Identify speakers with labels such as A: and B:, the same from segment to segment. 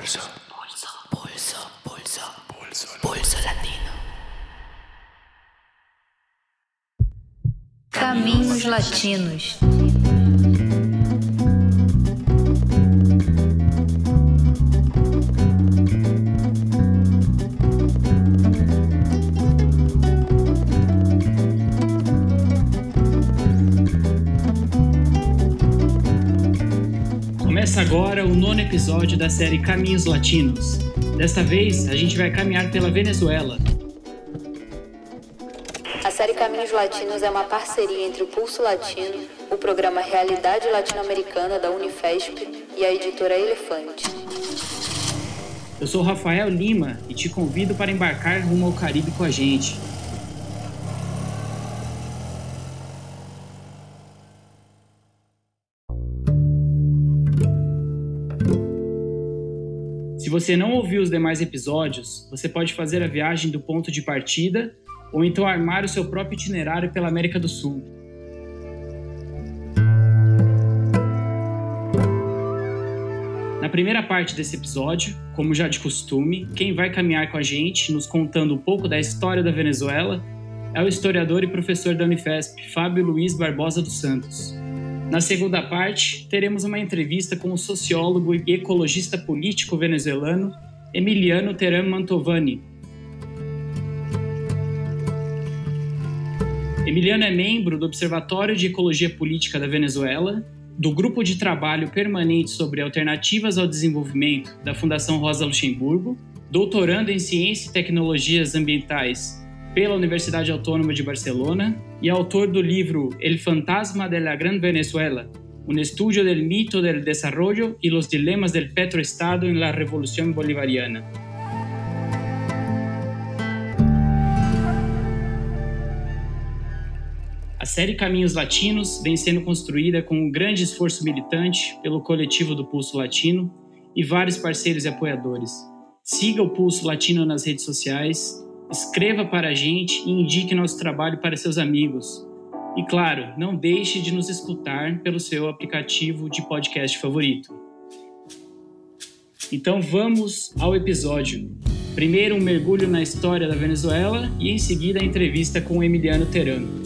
A: Pulso. Pulso. Pulso. Pulso. Pulso. Pulso latino.
B: Caminhos Latinos.
C: Começa agora o nono episódio da série Caminhos Latinos. Desta vez, a gente vai caminhar pela Venezuela.
D: A série Caminhos Latinos é uma parceria entre o Pulso Latino, o programa Realidade Latino-Americana da Unifesp e a editora Elefante.
C: Eu sou Rafael Lima e te convido para embarcar rumo ao Caribe com a gente. Se você não ouviu os demais episódios, você pode fazer a viagem do ponto de partida ou então armar o seu próprio itinerário pela América do Sul. Na primeira parte desse episódio, como já de costume, quem vai caminhar com a gente, nos contando um pouco da história da Venezuela, é o historiador e professor da Unifesp, Fábio Luiz Barbosa dos Santos. Na segunda parte, teremos uma entrevista com o sociólogo e ecologista político venezuelano Emiliano Teran Mantovani. Emiliano é membro do Observatório de Ecologia Política da Venezuela, do Grupo de Trabalho Permanente sobre Alternativas ao Desenvolvimento da Fundação Rosa Luxemburgo, doutorando em Ciência e Tecnologias Ambientais pela Universidade Autônoma de Barcelona e autor do livro El Fantasma de la Gran Venezuela, un estudio del mito del desarrollo y los dilemas del petroestado en la revolución bolivariana. A série Caminhos Latinos vem sendo construída com um grande esforço militante pelo coletivo do Pulso Latino e vários parceiros e apoiadores. Siga o Pulso Latino nas redes sociais, escreva para a gente e indique nosso trabalho para seus amigos. E claro, não deixe de nos escutar pelo seu aplicativo de podcast favorito. Então vamos ao episódio. Primeiro um mergulho na história da Venezuela e em seguida a entrevista com Emiliano Terano.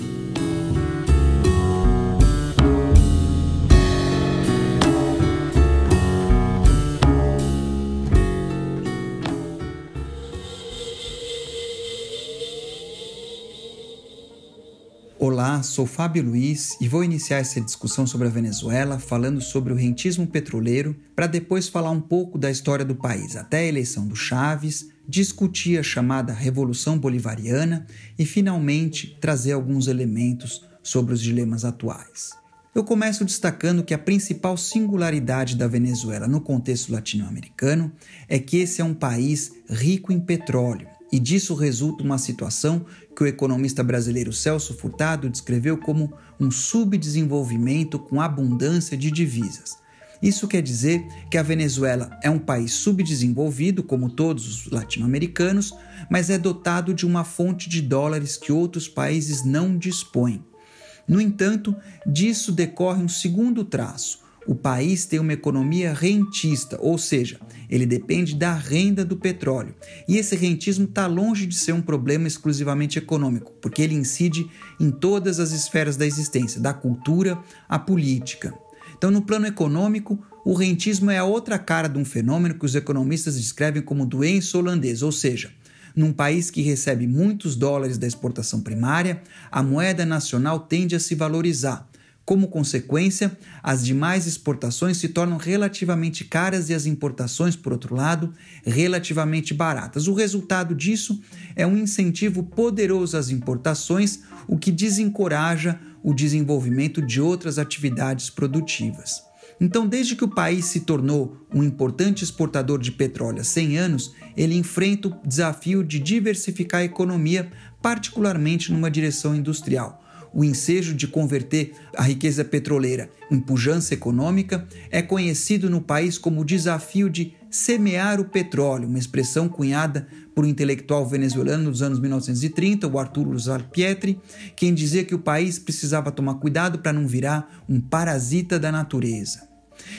E: Olá, sou Fábio Luiz e vou iniciar essa discussão sobre a Venezuela falando sobre o rentismo petroleiro, para depois falar um pouco da história do país até a eleição do Chaves, discutir a chamada Revolução Bolivariana e finalmente trazer alguns elementos sobre os dilemas atuais. Eu começo destacando que a principal singularidade da Venezuela no contexto latino-americano é que esse é um país rico em petróleo e disso resulta uma situação que o economista brasileiro Celso Furtado descreveu como um subdesenvolvimento com abundância de divisas. Isso quer dizer que a Venezuela é um país subdesenvolvido, como todos os latino-americanos, mas é dotado de uma fonte de dólares que outros países não dispõem. No entanto, disso decorre um segundo traço. O país tem uma economia rentista, ou seja, ele depende da renda do petróleo. E esse rentismo está longe de ser um problema exclusivamente econômico, porque ele incide em todas as esferas da existência, da cultura à política. Então, no plano econômico, o rentismo é a outra cara de um fenômeno que os economistas descrevem como doença holandesa, ou seja, num país que recebe muitos dólares da exportação primária, a moeda nacional tende a se valorizar. Como consequência, as demais exportações se tornam relativamente caras e as importações, por outro lado, relativamente baratas. O resultado disso é um incentivo poderoso às importações, o que desencoraja o desenvolvimento de outras atividades produtivas. Então, desde que o país se tornou um importante exportador de petróleo há 100 anos, ele enfrenta o desafio de diversificar a economia, particularmente numa direção industrial o ensejo de converter a riqueza petroleira em pujança econômica é conhecido no país como o desafio de semear o petróleo, uma expressão cunhada por um intelectual venezuelano nos anos 1930, o Arturo Pietri, quem dizia que o país precisava tomar cuidado para não virar um parasita da natureza.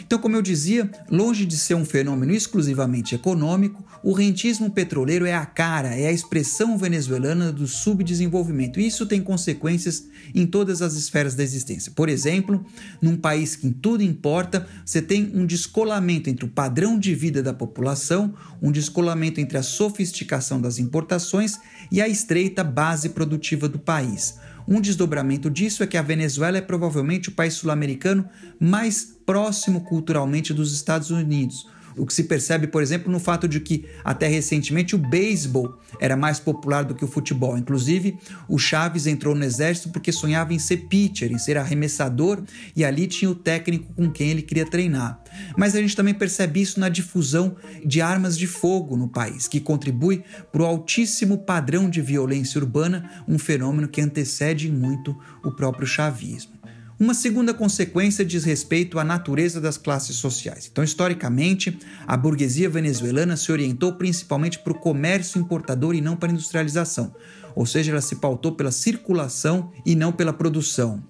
E: Então, como eu dizia, longe de ser um fenômeno exclusivamente econômico, o rentismo petroleiro é a cara, é a expressão venezuelana do subdesenvolvimento. E isso tem consequências em todas as esferas da existência. Por exemplo, num país que em tudo importa, você tem um descolamento entre o padrão de vida da população, um descolamento entre a sofisticação das importações e a estreita base produtiva do país. Um desdobramento disso é que a Venezuela é provavelmente o país sul-americano mais próximo culturalmente dos Estados Unidos, o que se percebe, por exemplo, no fato de que até recentemente o beisebol era mais popular do que o futebol. Inclusive, o Chaves entrou no exército porque sonhava em ser pitcher, em ser arremessador, e ali tinha o técnico com quem ele queria treinar. Mas a gente também percebe isso na difusão de armas de fogo no país, que contribui para o altíssimo padrão de violência urbana, um fenômeno que antecede muito o próprio chavismo. Uma segunda consequência diz respeito à natureza das classes sociais. Então, historicamente, a burguesia venezuelana se orientou principalmente para o comércio importador e não para a industrialização, ou seja, ela se pautou pela circulação e não pela produção.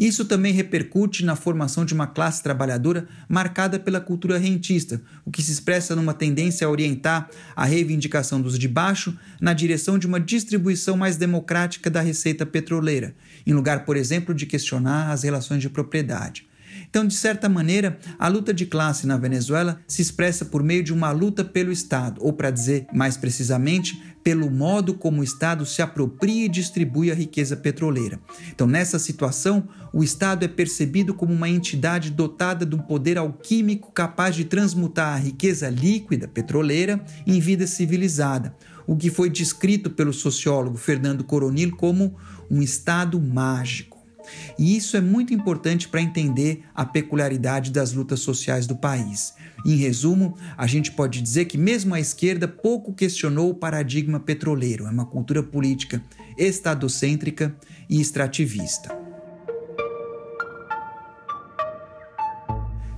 E: Isso também repercute na formação de uma classe trabalhadora marcada pela cultura rentista, o que se expressa numa tendência a orientar a reivindicação dos de baixo na direção de uma distribuição mais democrática da receita petroleira, em lugar, por exemplo, de questionar as relações de propriedade. Então, de certa maneira, a luta de classe na Venezuela se expressa por meio de uma luta pelo Estado, ou para dizer mais precisamente, pelo modo como o Estado se apropria e distribui a riqueza petroleira. Então, nessa situação, o Estado é percebido como uma entidade dotada de um poder alquímico capaz de transmutar a riqueza líquida petroleira em vida civilizada, o que foi descrito pelo sociólogo Fernando Coronil como um Estado mágico. E isso é muito importante para entender a peculiaridade das lutas sociais do país. Em resumo, a gente pode dizer que, mesmo a esquerda, pouco questionou o paradigma petroleiro. É uma cultura política estadocêntrica e extrativista.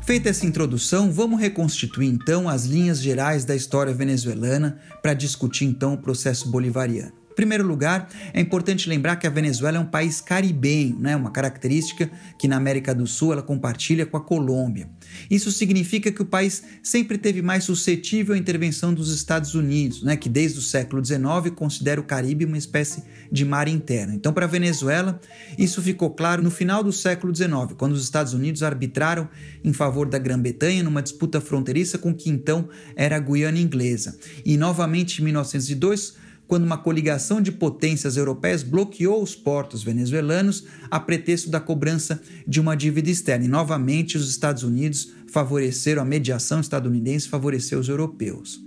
E: Feita essa introdução, vamos reconstituir então as linhas gerais da história venezuelana para discutir então o processo bolivariano. Primeiro lugar, é importante lembrar que a Venezuela é um país caribenho, né? uma característica que na América do Sul ela compartilha com a Colômbia. Isso significa que o país sempre teve mais suscetível à intervenção dos Estados Unidos, né? que desde o século XIX considera o Caribe uma espécie de mar interno. Então, para a Venezuela, isso ficou claro no final do século XIX, quando os Estados Unidos arbitraram em favor da Grã-Bretanha numa disputa fronteiriça com o que então era a Guiana Inglesa. E novamente em 1902, quando uma coligação de potências europeias bloqueou os portos venezuelanos a pretexto da cobrança de uma dívida externa. E novamente os Estados Unidos favoreceram a mediação estadunidense, favoreceu os europeus.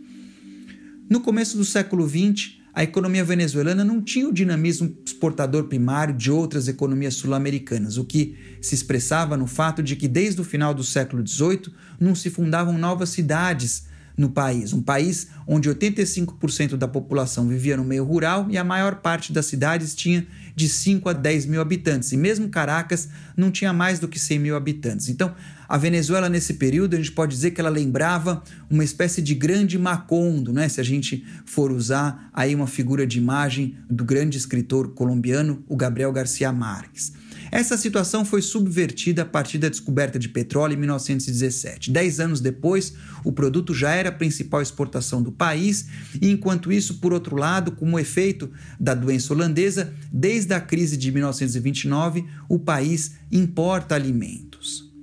E: No começo do século XX, a economia venezuelana não tinha o dinamismo exportador primário de outras economias sul-americanas, o que se expressava no fato de que desde o final do século XVIII não se fundavam novas cidades no país, um país onde 85% da população vivia no meio rural e a maior parte das cidades tinha de 5 a 10 mil habitantes, e mesmo Caracas não tinha mais do que 100 mil habitantes. Então, a Venezuela, nesse período, a gente pode dizer que ela lembrava uma espécie de grande Macondo, né? se a gente for usar aí uma figura de imagem do grande escritor colombiano, o Gabriel Garcia Marques. Essa situação foi subvertida a partir da descoberta de petróleo em 1917. Dez anos depois, o produto já era a principal exportação do país, e enquanto isso, por outro lado, como efeito da doença holandesa, desde a crise de 1929, o país importa alimentos.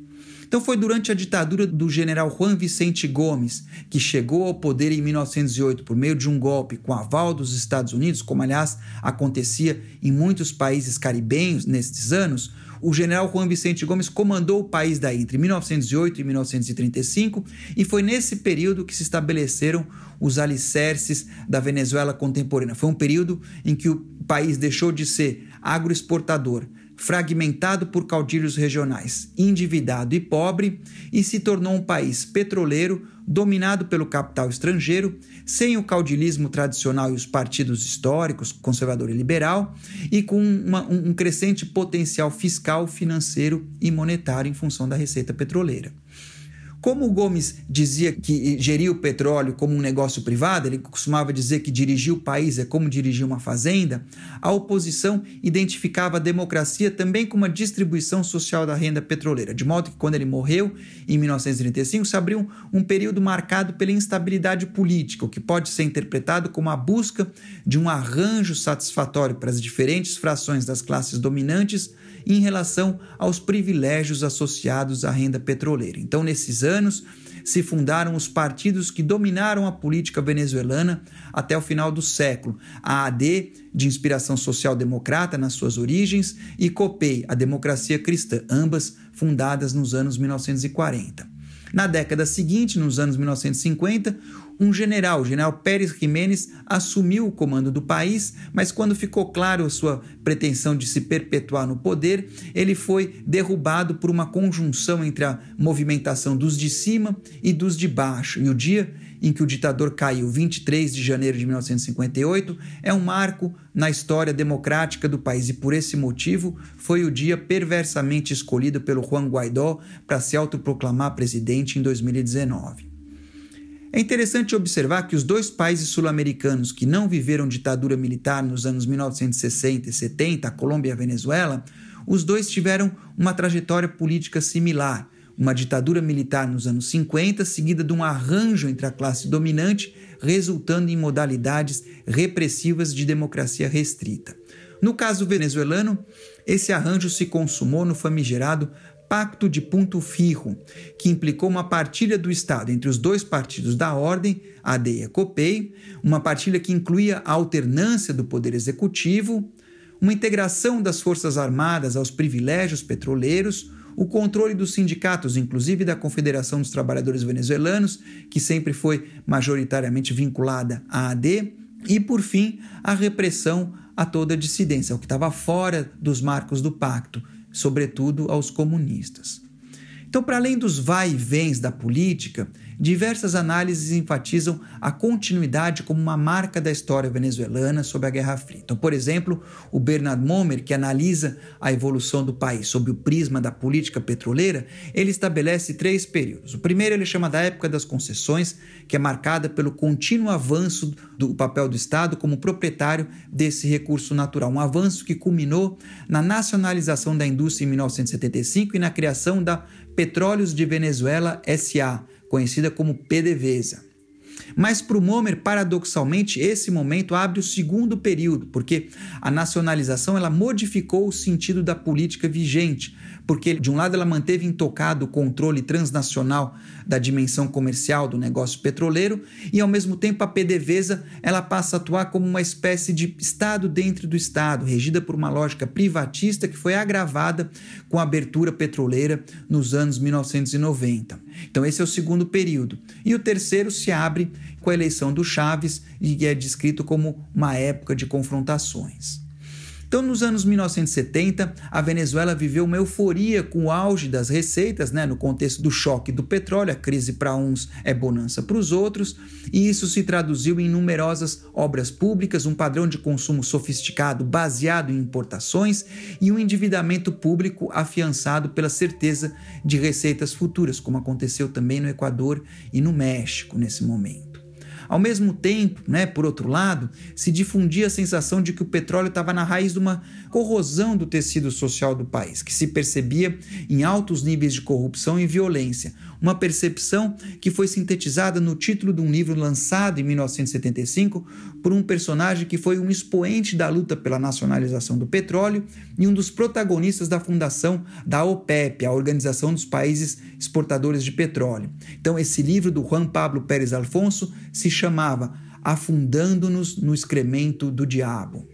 E: Então foi durante a ditadura do general Juan Vicente Gomes, que chegou ao poder em 1908 por meio de um golpe com aval dos Estados Unidos, como aliás acontecia em muitos países caribenhos nestes anos, o general Juan Vicente Gomes comandou o país daí entre 1908 e 1935 e foi nesse período que se estabeleceram os alicerces da Venezuela contemporânea. Foi um período em que o país deixou de ser agroexportador fragmentado por caudilhos regionais, endividado e pobre, e se tornou um país petroleiro dominado pelo capital estrangeiro, sem o caudilismo tradicional e os partidos históricos, conservador e liberal, e com uma, um crescente potencial fiscal, financeiro e monetário em função da receita petroleira. Como o Gomes dizia que geria o petróleo como um negócio privado, ele costumava dizer que dirigir o país é como dirigir uma fazenda, a oposição identificava a democracia também como uma distribuição social da renda petroleira, de modo que quando ele morreu, em 1935, se abriu um período marcado pela instabilidade política, o que pode ser interpretado como a busca de um arranjo satisfatório para as diferentes frações das classes dominantes em relação aos privilégios associados à renda petroleira. Então, nesses anos, se fundaram os partidos que dominaram a política venezuelana até o final do século. A AD, de inspiração social-democrata nas suas origens, e COPEI, a democracia cristã, ambas fundadas nos anos 1940. Na década seguinte, nos anos 1950, um general, o general Pérez Jiménez, assumiu o comando do país, mas quando ficou claro a sua pretensão de se perpetuar no poder, ele foi derrubado por uma conjunção entre a movimentação dos de cima e dos de baixo. E o dia em que o ditador caiu, 23 de janeiro de 1958, é um marco na história democrática do país. E por esse motivo foi o dia perversamente escolhido pelo Juan Guaidó para se autoproclamar presidente em 2019. É interessante observar que os dois países sul-americanos que não viveram ditadura militar nos anos 1960 e 70, a Colômbia e a Venezuela, os dois tiveram uma trajetória política similar uma ditadura militar nos anos 50, seguida de um arranjo entre a classe dominante, resultando em modalidades repressivas de democracia restrita. No caso venezuelano, esse arranjo se consumou no famigerado Pacto de Punto Firro, que implicou uma partilha do Estado entre os dois partidos da ordem, AD e COPEI, uma partilha que incluía a alternância do poder executivo, uma integração das Forças Armadas aos privilégios petroleiros, o controle dos sindicatos, inclusive da Confederação dos Trabalhadores Venezuelanos, que sempre foi majoritariamente vinculada à AD, e, por fim, a repressão a toda dissidência, o que estava fora dos marcos do pacto, sobretudo aos comunistas. Então, para além dos vai e vens da política, diversas análises enfatizam a continuidade como uma marca da história venezuelana sob a Guerra Fria. Então, por exemplo, o Bernard Momer, que analisa a evolução do país sob o prisma da política petroleira, ele estabelece três períodos. O primeiro ele chama da época das concessões, que é marcada pelo contínuo avanço do papel do Estado como proprietário desse recurso natural, um avanço que culminou na nacionalização da indústria em 1975 e na criação da Petróleos de Venezuela SA, conhecida como PDVSA. Mas para o Momer, paradoxalmente, esse momento abre o segundo período, porque a nacionalização ela modificou o sentido da política vigente, porque de um lado ela manteve intocado o controle transnacional da dimensão comercial do negócio petroleiro e ao mesmo tempo a PDVSA ela passa a atuar como uma espécie de estado dentro do estado, regida por uma lógica privatista que foi agravada com a abertura petroleira nos anos 1990. Então esse é o segundo período. E o terceiro se abre com a eleição do Chaves e é descrito como uma época de confrontações. Então, nos anos 1970, a Venezuela viveu uma euforia com o auge das receitas, né, no contexto do choque do petróleo, a crise para uns é bonança para os outros, e isso se traduziu em numerosas obras públicas, um padrão de consumo sofisticado baseado em importações e um endividamento público afiançado pela certeza de receitas futuras, como aconteceu também no Equador e no México nesse momento. Ao mesmo tempo, né, por outro lado, se difundia a sensação de que o petróleo estava na raiz de uma corrosão do tecido social do país, que se percebia em altos níveis de corrupção e violência, uma percepção que foi sintetizada no título de um livro lançado em 1975 por um personagem que foi um expoente da luta pela nacionalização do petróleo e um dos protagonistas da fundação da OPEP, a Organização dos Países Exportadores de Petróleo. Então, esse livro do Juan Pablo Pérez Alfonso se chamava Afundando-nos no Excremento do Diabo.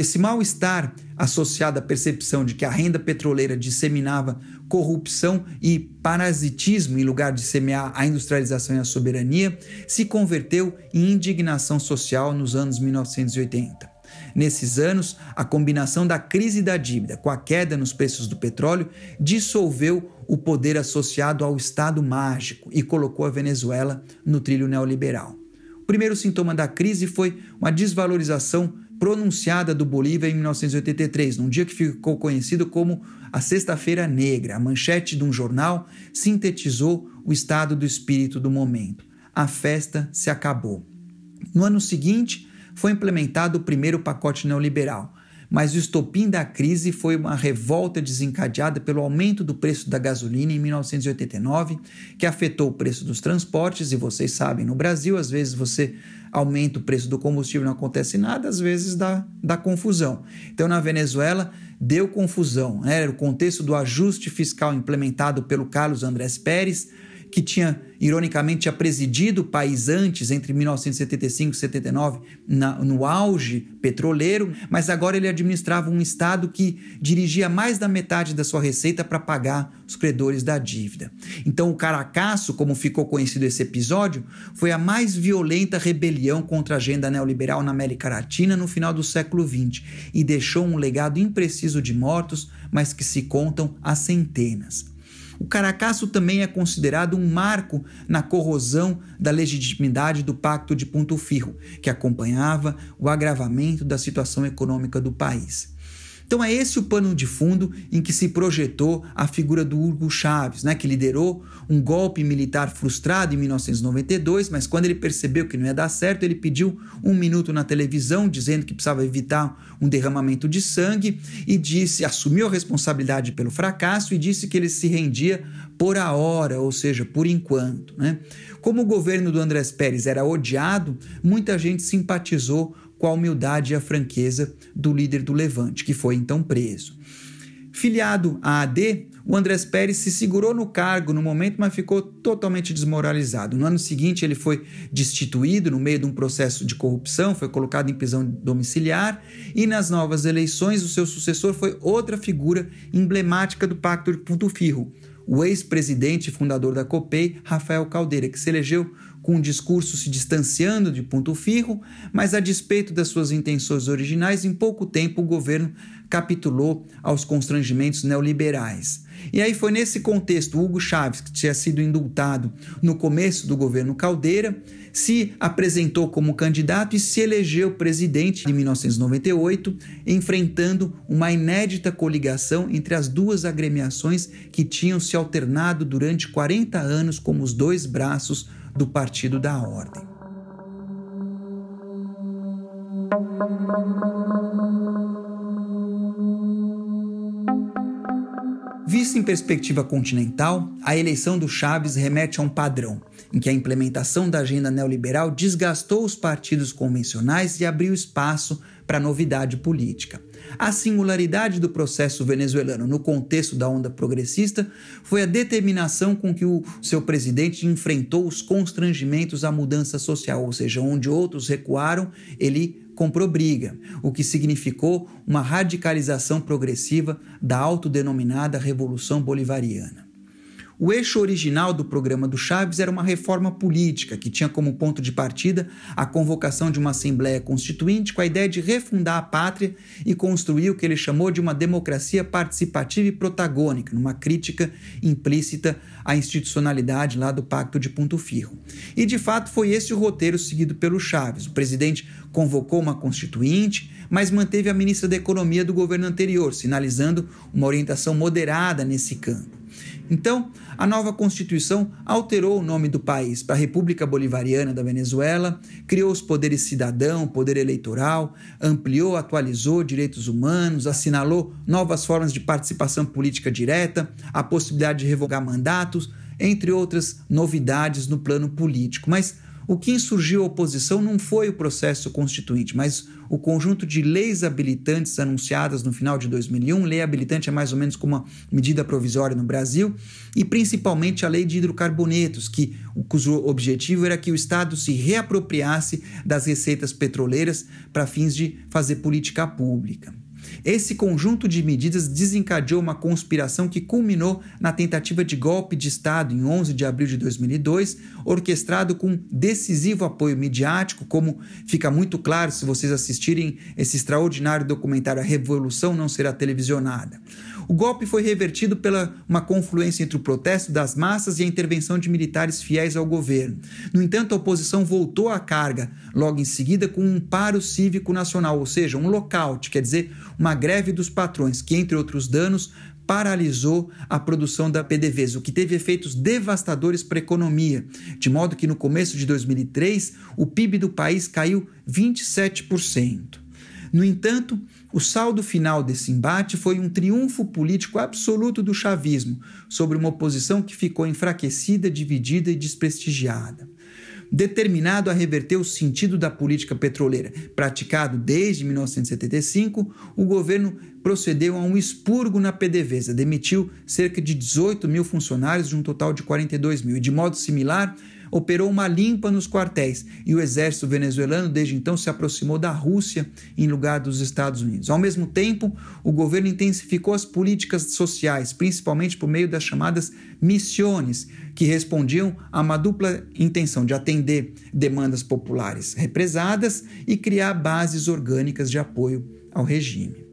E: Esse mal-estar associado à percepção de que a renda petroleira disseminava corrupção e parasitismo em lugar de semear a industrialização e a soberania, se converteu em indignação social nos anos 1980. Nesses anos, a combinação da crise da dívida com a queda nos preços do petróleo dissolveu o poder associado ao Estado mágico e colocou a Venezuela no trilho neoliberal. O primeiro sintoma da crise foi uma desvalorização pronunciada do Bolívia em 1983, num dia que ficou conhecido como a Sexta-feira Negra. A manchete de um jornal sintetizou o estado do espírito do momento. A festa se acabou. No ano seguinte, foi implementado o primeiro pacote neoliberal, mas o estopim da crise foi uma revolta desencadeada pelo aumento do preço da gasolina em 1989, que afetou o preço dos transportes, e vocês sabem, no Brasil, às vezes você aumenta o preço do combustível, não acontece nada, às vezes dá, dá confusão. Então, na Venezuela, deu confusão. Né? O contexto do ajuste fiscal implementado pelo Carlos Andrés Pérez, que tinha, ironicamente, presidido o país antes, entre 1975 e 79, na, no auge petroleiro, mas agora ele administrava um Estado que dirigia mais da metade da sua receita para pagar os credores da dívida. Então, o Caracasso, como ficou conhecido esse episódio, foi a mais violenta rebelião contra a agenda neoliberal na América Latina no final do século XX e deixou um legado impreciso de mortos, mas que se contam a centenas. O Caracasso também é considerado um marco na corrosão da legitimidade do Pacto de Ponto Firro, que acompanhava o agravamento da situação econômica do país. Então é esse o pano de fundo em que se projetou a figura do Hugo Chávez, né, que liderou um golpe militar frustrado em 1992, mas quando ele percebeu que não ia dar certo, ele pediu um minuto na televisão dizendo que precisava evitar um derramamento de sangue e disse, assumiu a responsabilidade pelo fracasso e disse que ele se rendia por a hora, ou seja, por enquanto. Né? Como o governo do Andrés Pérez era odiado, muita gente simpatizou com a humildade e a franqueza do líder do Levante, que foi então preso. Filiado à AD, o Andrés Pérez se segurou no cargo no momento, mas ficou totalmente desmoralizado. No ano seguinte, ele foi destituído no meio de um processo de corrupção, foi colocado em prisão domiciliar, e nas novas eleições, o seu sucessor foi outra figura emblemática do Pacto de Ponto Firro, o ex-presidente e fundador da COPEI, Rafael Caldeira, que se elegeu com um discurso se distanciando de Ponto Firro, mas a despeito das suas intenções originais, em pouco tempo o governo capitulou aos constrangimentos neoliberais. E aí foi nesse contexto Hugo Chávez, que tinha sido indultado no começo do governo Caldeira, se apresentou como candidato e se elegeu presidente em 1998, enfrentando uma inédita coligação entre as duas agremiações que tinham se alternado durante 40 anos como os dois braços do Partido da Ordem. Vista em perspectiva continental, a eleição do Chaves remete a um padrão, em que a implementação da agenda neoliberal desgastou os partidos convencionais e abriu espaço para novidade política. A singularidade do processo venezuelano no contexto da onda progressista foi a determinação com que o seu presidente enfrentou os constrangimentos à mudança social, ou seja, onde outros recuaram, ele comprou briga, o que significou uma radicalização progressiva da autodenominada Revolução Bolivariana. O eixo original do programa do Chaves era uma reforma política que tinha como ponto de partida a convocação de uma Assembleia Constituinte com a ideia de refundar a pátria e construir o que ele chamou de uma democracia participativa e protagônica, numa crítica implícita à institucionalidade lá do Pacto de Ponto Firro. E de fato foi esse o roteiro seguido pelo Chaves. O presidente convocou uma constituinte, mas manteve a ministra da Economia do governo anterior, sinalizando uma orientação moderada nesse campo. Então, a nova Constituição alterou o nome do país para República Bolivariana da Venezuela, criou os poderes cidadão, poder eleitoral, ampliou, atualizou direitos humanos, assinalou novas formas de participação política direta, a possibilidade de revogar mandatos, entre outras novidades no plano político. Mas o que insurgiu a oposição não foi o processo constituinte, mas o conjunto de leis habilitantes anunciadas no final de 2001. Lei habilitante é mais ou menos como uma medida provisória no Brasil, e principalmente a lei de hidrocarbonetos, que, cujo objetivo era que o Estado se reapropriasse das receitas petroleiras para fins de fazer política pública. Esse conjunto de medidas desencadeou uma conspiração que culminou na tentativa de golpe de Estado em 11 de abril de 2002, orquestrado com decisivo apoio midiático, como fica muito claro se vocês assistirem esse extraordinário documentário A Revolução Não Será Televisionada. O golpe foi revertido pela uma confluência entre o protesto das massas e a intervenção de militares fiéis ao governo. No entanto, a oposição voltou à carga logo em seguida com um paro cívico nacional, ou seja, um lockout, quer dizer, uma greve dos patrões, que, entre outros danos, paralisou a produção da PDVSA, o que teve efeitos devastadores para a economia, de modo que no começo de 2003 o PIB do país caiu 27%. No entanto, o saldo final desse embate foi um triunfo político absoluto do chavismo sobre uma oposição que ficou enfraquecida, dividida e desprestigiada. Determinado a reverter o sentido da política petroleira praticado desde 1975, o governo procedeu a um expurgo na PDVSA, demitiu cerca de 18 mil funcionários de um total de 42 mil, e de modo similar operou uma limpa nos quartéis e o exército venezuelano desde então se aproximou da Rússia em lugar dos Estados Unidos. Ao mesmo tempo, o governo intensificou as políticas sociais, principalmente por meio das chamadas missões, que respondiam a uma dupla intenção de atender demandas populares represadas e criar bases orgânicas de apoio ao regime.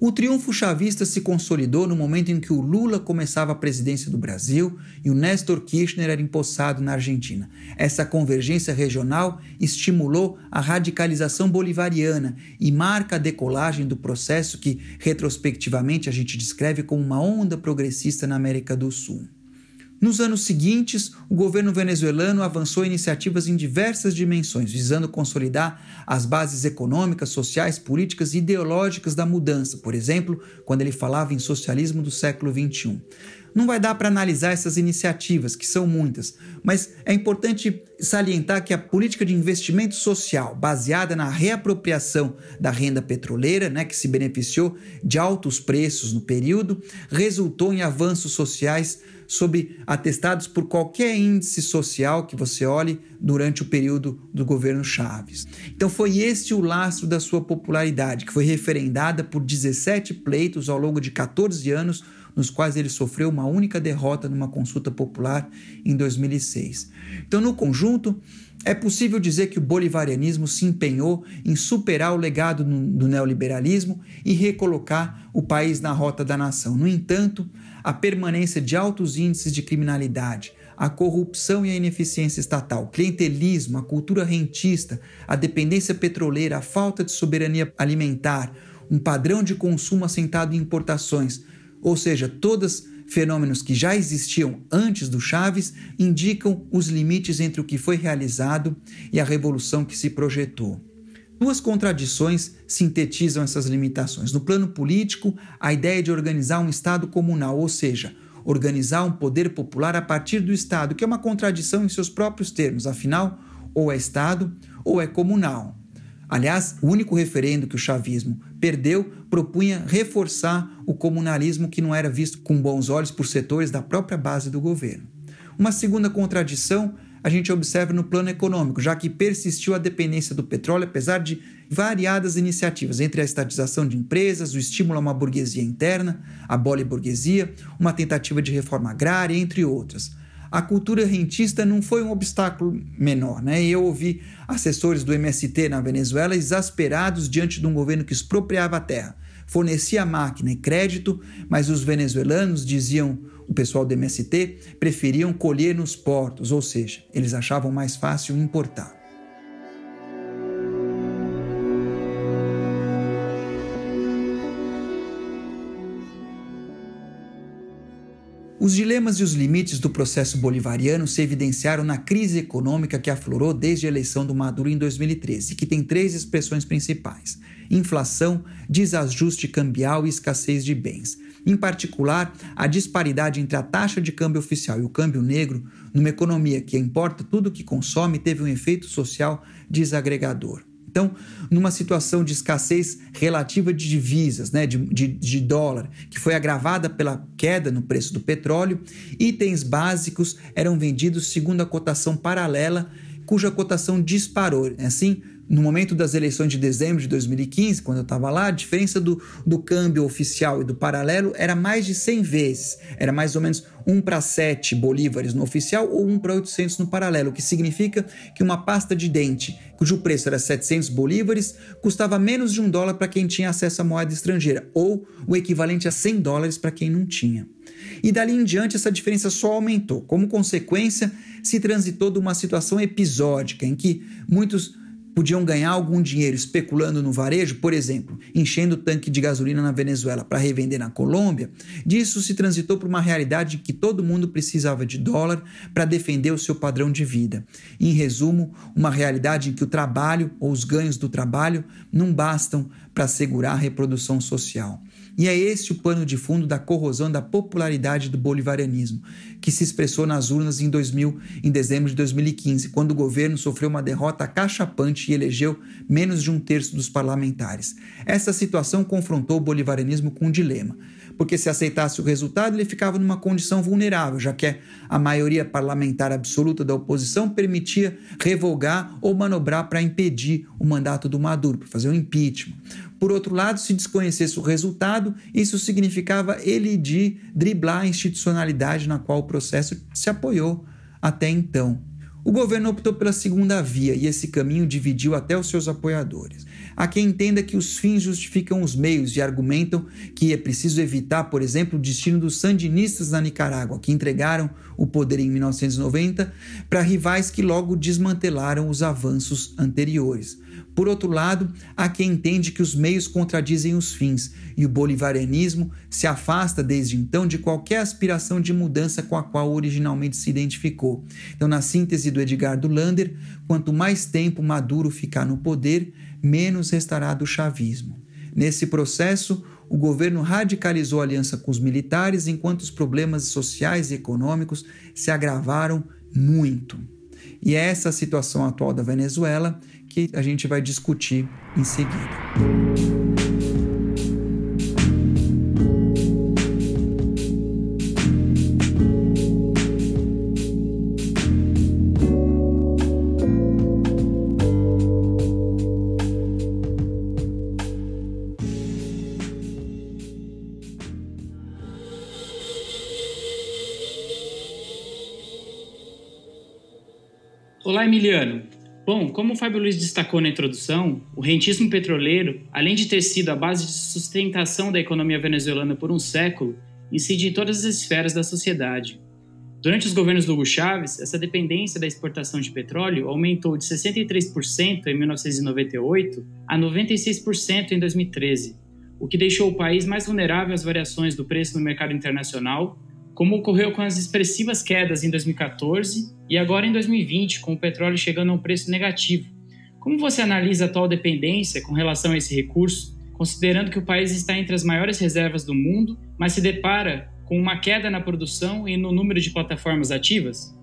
E: O triunfo chavista se consolidou no momento em que o Lula começava a presidência do Brasil e o Néstor Kirchner era empossado na Argentina. Essa convergência regional estimulou a radicalização bolivariana e marca a decolagem do processo que, retrospectivamente, a gente descreve como uma onda progressista na América do Sul. Nos anos seguintes, o governo venezuelano avançou iniciativas em diversas dimensões, visando consolidar as bases econômicas, sociais, políticas e ideológicas da mudança, por exemplo, quando ele falava em socialismo do século XXI. Não vai dar para analisar essas iniciativas, que são muitas, mas é importante salientar que a política de investimento social, baseada na reapropriação da renda petroleira, né, que se beneficiou de altos preços no período, resultou em avanços sociais sob atestados por qualquer índice social que você olhe durante o período do governo Chaves. Então foi este o lastro da sua popularidade, que foi referendada por 17 pleitos ao longo de 14 anos, nos quais ele sofreu uma única derrota numa consulta popular em 2006. Então, no conjunto, é possível dizer que o bolivarianismo se empenhou em superar o legado do neoliberalismo e recolocar o país na rota da nação. No entanto, a permanência de altos índices de criminalidade, a corrupção e a ineficiência estatal, clientelismo, a cultura rentista, a dependência petroleira, a falta de soberania alimentar, um padrão de consumo assentado em importações, ou seja, todos fenômenos que já existiam antes do Chaves, indicam os limites entre o que foi realizado e a revolução que se projetou. Duas contradições sintetizam essas limitações. No plano político, a ideia de organizar um Estado comunal, ou seja, organizar um poder popular a partir do Estado, que é uma contradição em seus próprios termos, afinal, ou é Estado ou é comunal. Aliás, o único referendo que o chavismo perdeu propunha reforçar o comunalismo que não era visto com bons olhos por setores da própria base do governo. Uma segunda contradição a gente observa no plano econômico, já que persistiu a dependência do petróleo, apesar de variadas iniciativas, entre a estatização de empresas, o estímulo a uma burguesia interna, a burguesia, uma tentativa de reforma agrária, entre outras. A cultura rentista não foi um obstáculo menor, né? Eu ouvi assessores do MST na Venezuela exasperados diante de um governo que expropriava a terra, fornecia máquina e crédito, mas os venezuelanos diziam o pessoal do MST preferiam colher nos portos, ou seja, eles achavam mais fácil importar. Os dilemas e os limites do processo bolivariano se evidenciaram na crise econômica que aflorou desde a eleição do Maduro em 2013, que tem três expressões principais: inflação, desajuste cambial e escassez de bens. Em particular, a disparidade entre a taxa de câmbio oficial e o câmbio negro, numa economia que importa tudo o que consome, teve um efeito social desagregador. Então, numa situação de escassez relativa de divisas, né, de, de, de, dólar, que foi agravada pela queda no preço do petróleo, itens básicos eram vendidos segundo a cotação paralela, cuja cotação disparou. Assim, no momento das eleições de dezembro de 2015, quando eu estava lá, a diferença do, do câmbio oficial e do paralelo era mais de 100 vezes. Era mais ou menos 1 para 7 bolívares no oficial ou 1 para 800 no paralelo, o que significa que uma pasta de dente, cujo preço era 700 bolívares, custava menos de um dólar para quem tinha acesso à moeda estrangeira, ou o equivalente a 100 dólares para quem não tinha. E dali em diante essa diferença só aumentou. Como consequência, se transitou de uma situação episódica em que muitos podiam ganhar algum dinheiro especulando no varejo, por exemplo, enchendo o tanque de gasolina na Venezuela para revender na Colômbia, disso se transitou para uma realidade que todo mundo precisava de dólar para defender o seu padrão de vida. Em resumo, uma realidade em que o trabalho ou os ganhos do trabalho não bastam para assegurar a reprodução social. E é esse o pano de fundo da corrosão da popularidade do bolivarianismo, que se expressou nas urnas em 2000, em dezembro de 2015, quando o governo sofreu uma derrota cachapante e elegeu menos de um terço dos parlamentares. Essa situação confrontou o bolivarianismo com um dilema porque se aceitasse o resultado, ele ficava numa condição vulnerável, já que a maioria parlamentar absoluta da oposição permitia revogar ou manobrar para impedir o mandato do Maduro, para fazer um impeachment. Por outro lado, se desconhecesse o resultado, isso significava ele de driblar a institucionalidade na qual o processo se apoiou até então. O governo optou pela segunda via e esse caminho dividiu até os seus apoiadores. Há quem entenda que os fins justificam os meios e argumentam que é preciso evitar, por exemplo, o destino dos sandinistas na Nicarágua, que entregaram o poder em 1990 para rivais que logo desmantelaram os avanços anteriores. Por outro lado, há quem entende que os meios contradizem os fins e o bolivarianismo se afasta desde então de qualquer aspiração de mudança com a qual originalmente se identificou. Então, na síntese do Edgardo Lander, quanto mais tempo Maduro ficar no poder, menos restará do chavismo. Nesse processo, o governo radicalizou a aliança com os militares, enquanto os problemas sociais e econômicos se agravaram muito. E é essa a situação atual da Venezuela que a gente vai discutir em seguida.
C: Emiliano. Bom, como o Fábio Luiz destacou na introdução, o rentismo petroleiro, além de ter sido a base de sustentação da economia venezuelana por um século, incide em todas as esferas da sociedade. Durante os governos do Hugo Chávez, essa dependência da exportação de petróleo aumentou de 63% em 1998 a 96% em 2013, o que deixou o país mais vulnerável às variações do preço no mercado internacional como ocorreu com as expressivas quedas em 2014 e agora em 2020, com o petróleo chegando a um preço negativo. Como você analisa a atual dependência com relação a esse recurso, considerando que o país está entre as maiores reservas do mundo, mas se depara com uma queda na produção e no número de plataformas ativas?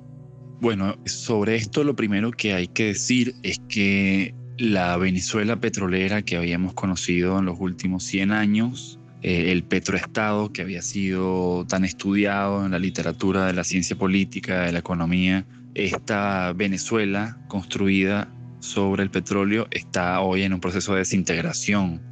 F: Bueno, sobre esto lo primero que hay que decir es que la Venezuela petrolera que habíamos conocido en los últimos 100 años Eh, el petroestado que había sido tan estudiado en la literatura de la ciencia política, de la economía, esta Venezuela construida sobre el petróleo está hoy en un proceso de desintegración.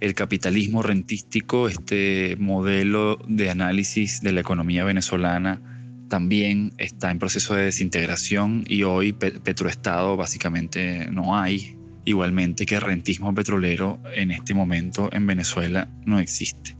F: El capitalismo rentístico, este modelo de análisis de la economía venezolana, también está en proceso de desintegración y hoy petroestado básicamente no hay Igualmente que rentismo petrolero en este momento en Venezuela no existe.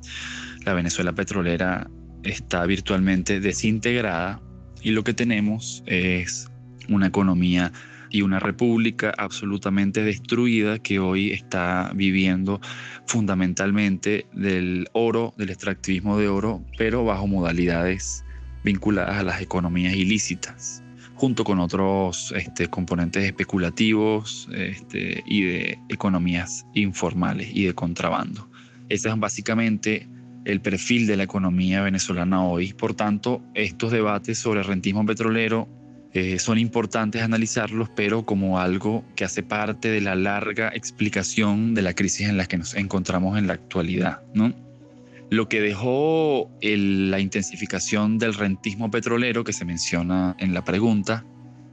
F: La Venezuela petrolera está virtualmente desintegrada y lo que tenemos es una economía y una república absolutamente destruida que hoy está viviendo fundamentalmente del oro, del extractivismo de oro, pero bajo modalidades vinculadas a las economías ilícitas junto con otros este, componentes especulativos este, y de economías informales y de contrabando. Ese es básicamente el perfil de la economía venezolana hoy. Por tanto, estos debates sobre rentismo petrolero eh, son importantes analizarlos, pero como algo que hace parte de la larga explicación de la crisis en la que nos encontramos en la actualidad, ¿no? Lo que dejó la intensificación del rentismo petrolero que se menciona en la pregunta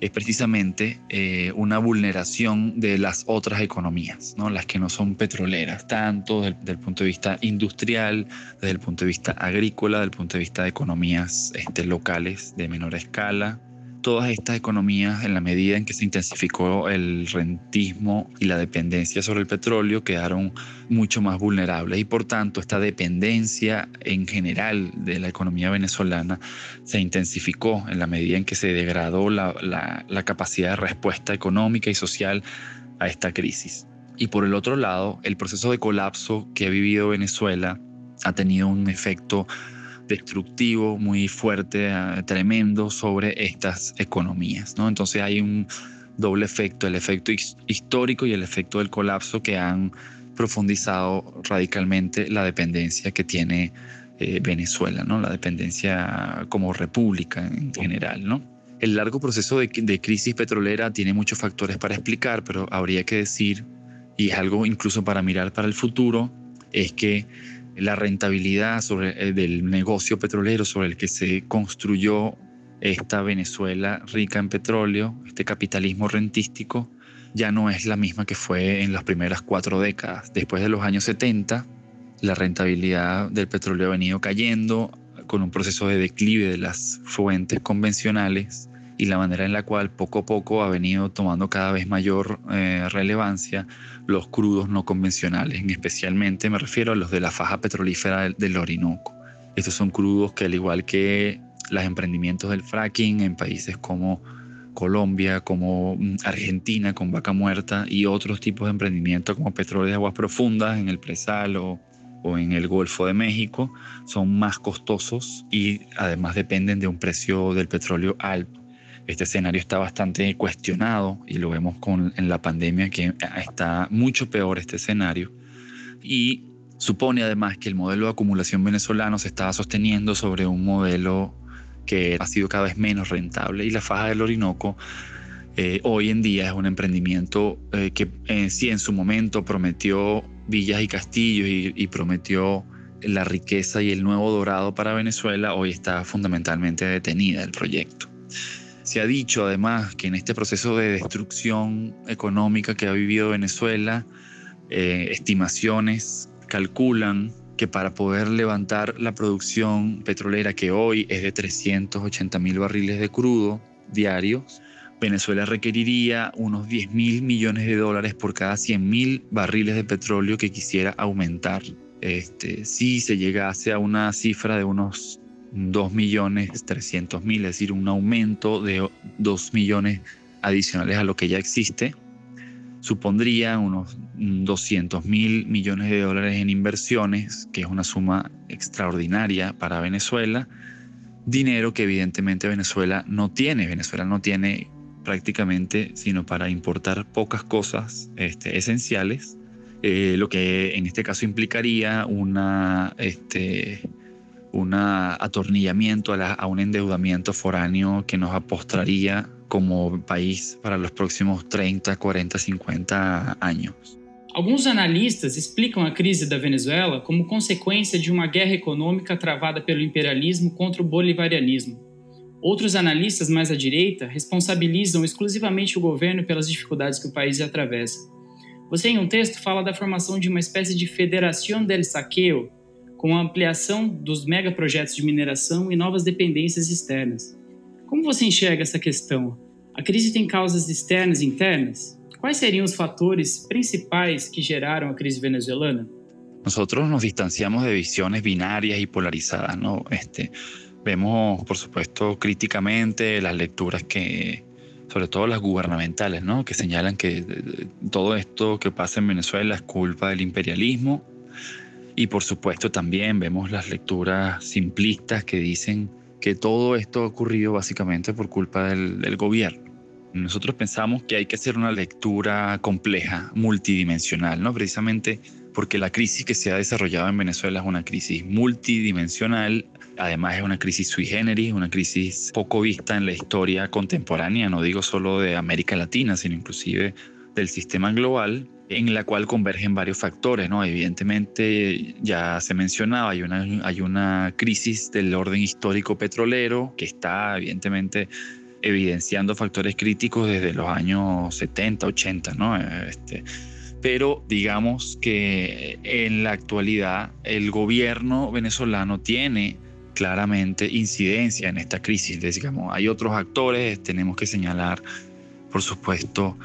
F: es precisamente eh, una vulneración de las otras economías, ¿no? las que no son petroleras, tanto desde, el punto de vista industrial, desde el punto de vista agrícola, desde el punto de vista de economías este, locales de menor escala, todas estas economías, en la medida en que se intensificó el rentismo y la dependencia sobre el petróleo, quedaron mucho más vulnerables y por tanto esta dependencia en general de la economía venezolana se intensificó en la medida en que se degradó la, la capacidad de respuesta económica y social a esta crisis. Y por el otro lado, el proceso de colapso que ha vivido Venezuela ha tenido un efecto destructivo, muy fuerte, ah, tremendo sobre estas economías. ¿no? Entonces hay un doble efecto, el efecto histórico y el efecto del colapso que han profundizado radicalmente la dependencia que tiene eh, Venezuela, ¿no? la dependencia como república en general. ¿no? El largo proceso de, de crisis petrolera tiene muchos factores para explicar, pero habría que decir, y es algo incluso para mirar para el futuro, es que la rentabilidad eh, del negocio petrolero sobre el que se construyó esta Venezuela rica en petróleo, este capitalismo rentístico, ya no es la misma que fue en las primeras cuatro décadas. Después de los años 70, la rentabilidad del petróleo ha venido cayendo con un proceso de declive de las fuentes convencionales y la manera en la cual poco a poco ha venido tomando cada vez mayor eh, relevancia los crudos no convencionales, especialmente me refiero a los de la faja petrolífera del, Orinoco. Estos son crudos que al igual que los emprendimientos del fracking en países como Colombia, como mm, Argentina con vaca muerta y otros tipos de emprendimientos como petróleo de aguas profundas en el presal o, o en el Golfo de México, son más costosos y además dependen de un precio del petróleo alto. Este escenario está bastante cuestionado y lo vemos con, en la pandemia que está mucho peor este escenario. Y supone además que el modelo de acumulación venezolano se estaba sosteniendo sobre un modelo que ha sido cada vez menos rentable y la faja del Orinoco eh, hoy en día es un emprendimiento eh, que en sí en su momento prometió villas y castillos y, y, prometió la riqueza y el nuevo dorado para Venezuela, hoy está fundamentalmente detenida el proyecto. Se ha dicho además que en este proceso de destrucción económica que ha vivido Venezuela, eh, estimaciones calculan que para poder levantar la producción petrolera que hoy es de 380 mil barriles de crudo diarios, Venezuela requeriría unos 10 mil millones de dólares por cada 100 mil barriles de petróleo que quisiera aumentar. Este, si se llegase a una cifra de unos 2.300.000, es decir, un aumento de 2 millones adicionales a lo que ya existe, supondría unos 200 mil millones de dólares en inversiones, que es una suma extraordinaria para Venezuela, dinero que evidentemente Venezuela no tiene. Venezuela no tiene prácticamente sino para importar pocas cosas este, esenciales, eh, lo que en este caso implicaría una... Este, un atornillamiento a, un endeudamiento foráneo que nos apostraría como país para los próximos 30, 40, 50 años.
C: Alguns analistas explicam a crise da Venezuela como consequência de uma guerra econômica travada pelo imperialismo contra o bolivarianismo. Outros analistas mais à direita responsabilizam exclusivamente o governo pelas dificuldades que o país atravessa. Você, em um texto, fala da formação de uma espécie de Federação del Saqueo, com a ampliação dos megaprojetos de mineração e novas dependências externas. Como você enxerga essa questão? A crise tem causas externas e internas? Quais seriam os fatores principais que geraram a crise venezuelana?
F: Nosotros nos distanciamos de visiones binarias y polarizadas, ¿no? Este, vemos, por supuesto, críticamente las lecturas que, sobre todo las gubernamentales, ¿no? que señalan que todo esto que pasa en Venezuela es culpa del imperialismo y por supuesto también vemos las lecturas simplistas que dicen que todo esto ha ocurrido básicamente por culpa del, gobierno. Nosotros pensamos que hay que hacer una lectura compleja, multidimensional, ¿no? Precisamente porque la crisis que se ha desarrollado en Venezuela es una crisis multidimensional, además es una crisis sui generis, una crisis poco vista en la historia contemporánea, no digo solo de América Latina, sino inclusive del sistema global, en la cual convergen varios factores, ¿no? Evidentemente, ya se mencionaba, hay una, crisis del orden histórico petrolero que está, evidentemente, evidenciando factores críticos desde los años 70, 80, ¿no? Este, pero digamos que en la actualidad el gobierno venezolano tiene claramente incidencia en esta crisis. Digamos, hay otros actores, tenemos que señalar, por supuesto,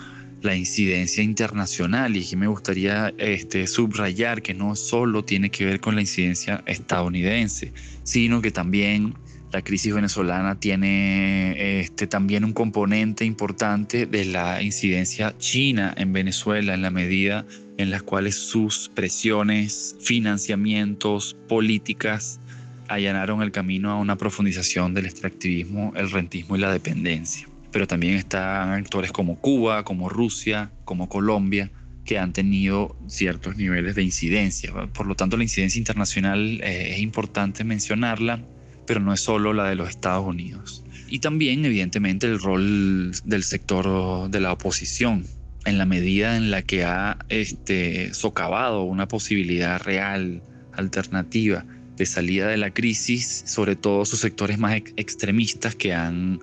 F: la incidencia internacional y aquí me gustaría este, subrayar que no solo tiene que ver con la incidencia estadounidense, sino que también la crisis venezolana tiene este, también un componente importante de la incidencia china en Venezuela en la medida en las cuales sus presiones, financiamientos, políticas allanaron el camino a una profundización del extractivismo, el rentismo y la dependencia. Pero también están actores como Cuba, como Rusia, como Colombia, que han tenido ciertos niveles de incidencia. Por lo tanto, la incidencia internacional eh, es importante mencionarla, pero no es solo la de los Estados Unidos. Y también, evidentemente, el rol del sector de la oposición, en la medida en la que ha este, socavado una posibilidad real, alternativa, de salida de la crisis, sobre todo sus sectores más extremistas que han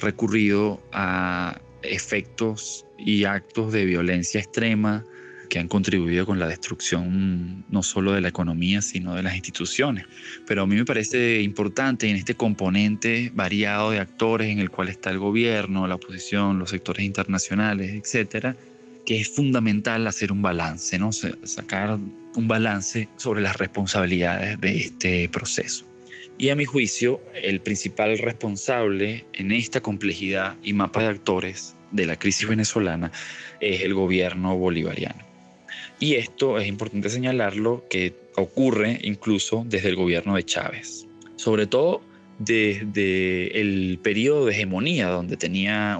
F: recurrido a efectos y actos de violencia extrema que han contribuido con la destrucción no solo de la economía, sino de las instituciones. Pero a mí me parece importante en este componente variado de actores en el cual está el gobierno, la oposición, los sectores internacionales, etcétera, que es fundamental hacer un balance, ¿no? sacar un balance sobre las responsabilidades de este proceso. Y a mi juicio, el principal responsable en esta complejidad y mapa de actores de la crisis venezolana es el gobierno bolivariano. Y esto es importante señalarlo que ocurre incluso desde el gobierno de Chávez. Sobre todo desde el periodo de hegemonía, donde tenía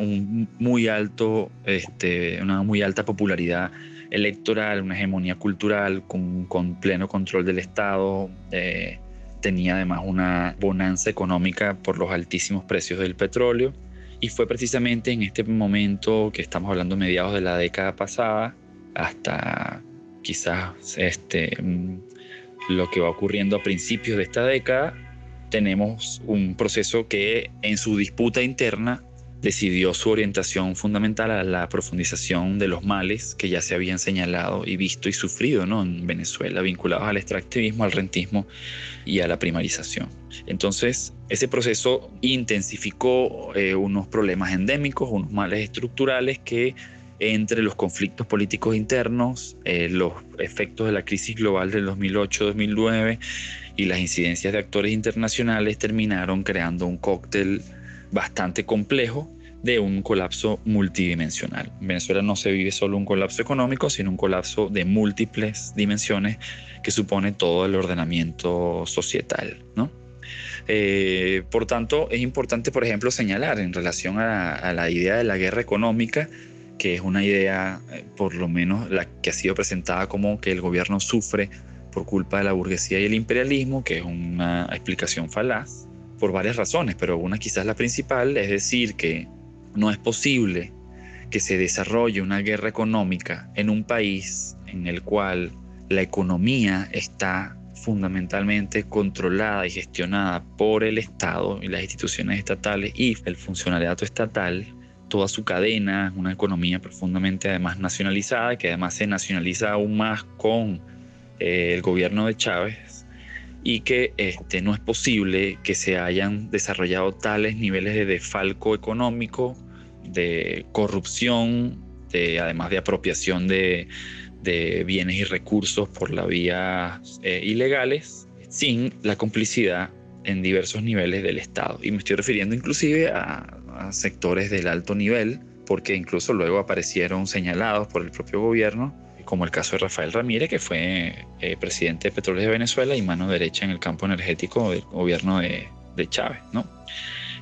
F: este, una muy alta popularidad electoral, una hegemonía cultural con, con pleno control del Estado. Eh, tenía además una bonanza económica por los altísimos precios del petróleo. Y fue precisamente en este momento que estamos hablando mediados de la década pasada hasta quizás este, mm, lo que va ocurriendo a principios de esta década, tenemos un proceso que en su disputa interna decidió su orientación fundamental a la profundización de los males que ya se habían señalado y visto y sufrido ¿no? en Venezuela, vinculados al extractivismo, al rentismo y a la primarización. Entonces, ese proceso intensificó eh, unos problemas endémicos, unos males estructurales que entre los conflictos políticos internos, eh, los efectos de la crisis global del 2008-2009 y las incidencias de actores internacionales terminaron creando un cóctel bastante complejo de un colapso multidimensional. En Venezuela no se vive solo un colapso económico, sino un colapso de múltiples dimensiones que supone todo el ordenamiento societal. ¿no? Eh, por tanto, es importante, por ejemplo, señalar en relación a la idea de la guerra económica, que es una idea, eh, por lo menos la que ha sido presentada como que el gobierno sufre por culpa de la burguesía y el imperialismo, que es una explicación falaz, por varias razones, pero una quizás la principal es decir que no es posible que se desarrolle una guerra económica en un país en el cual la economía está fundamentalmente controlada y gestionada por el Estado y las instituciones estatales y el funcionariado estatal toda su cadena, una economía profundamente además nacionalizada, que además se nacionaliza aún más con eh, el gobierno de Chávez y que este, no es posible que se hayan desarrollado tales niveles de defalco económico, de corrupción, de, además de apropiación de, bienes y recursos por la vía eh, ilegales, sin la complicidad en diversos niveles del Estado. Y me estoy refiriendo inclusive a sectores del alto nivel, porque incluso luego aparecieron señalados por el propio gobierno, como el caso de Rafael Ramírez, que fue eh, presidente de Petróleos de Venezuela y mano derecha en el campo energético del gobierno de, Chávez. ¿no?